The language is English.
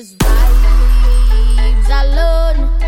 is vibes alone.